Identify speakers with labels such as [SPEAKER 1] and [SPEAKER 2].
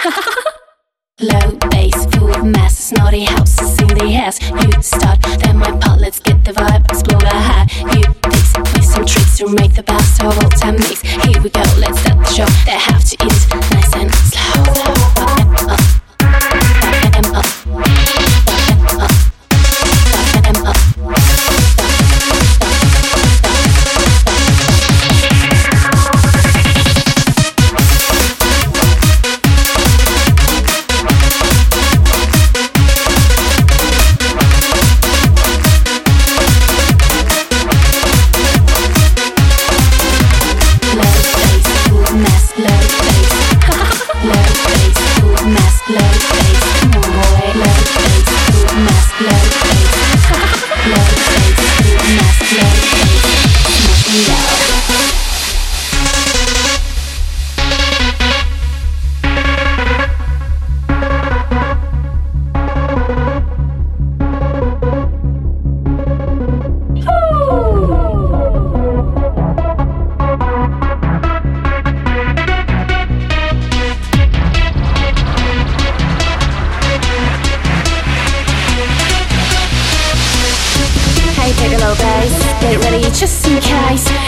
[SPEAKER 1] Low bass, full of masses, naughty houses in the ass. You start, then my part, let's get the vibe, explore the high. You fix, play some tricks to make the best of all time mix. Here we go, let's start the show. They have to eat
[SPEAKER 2] get ready just in case.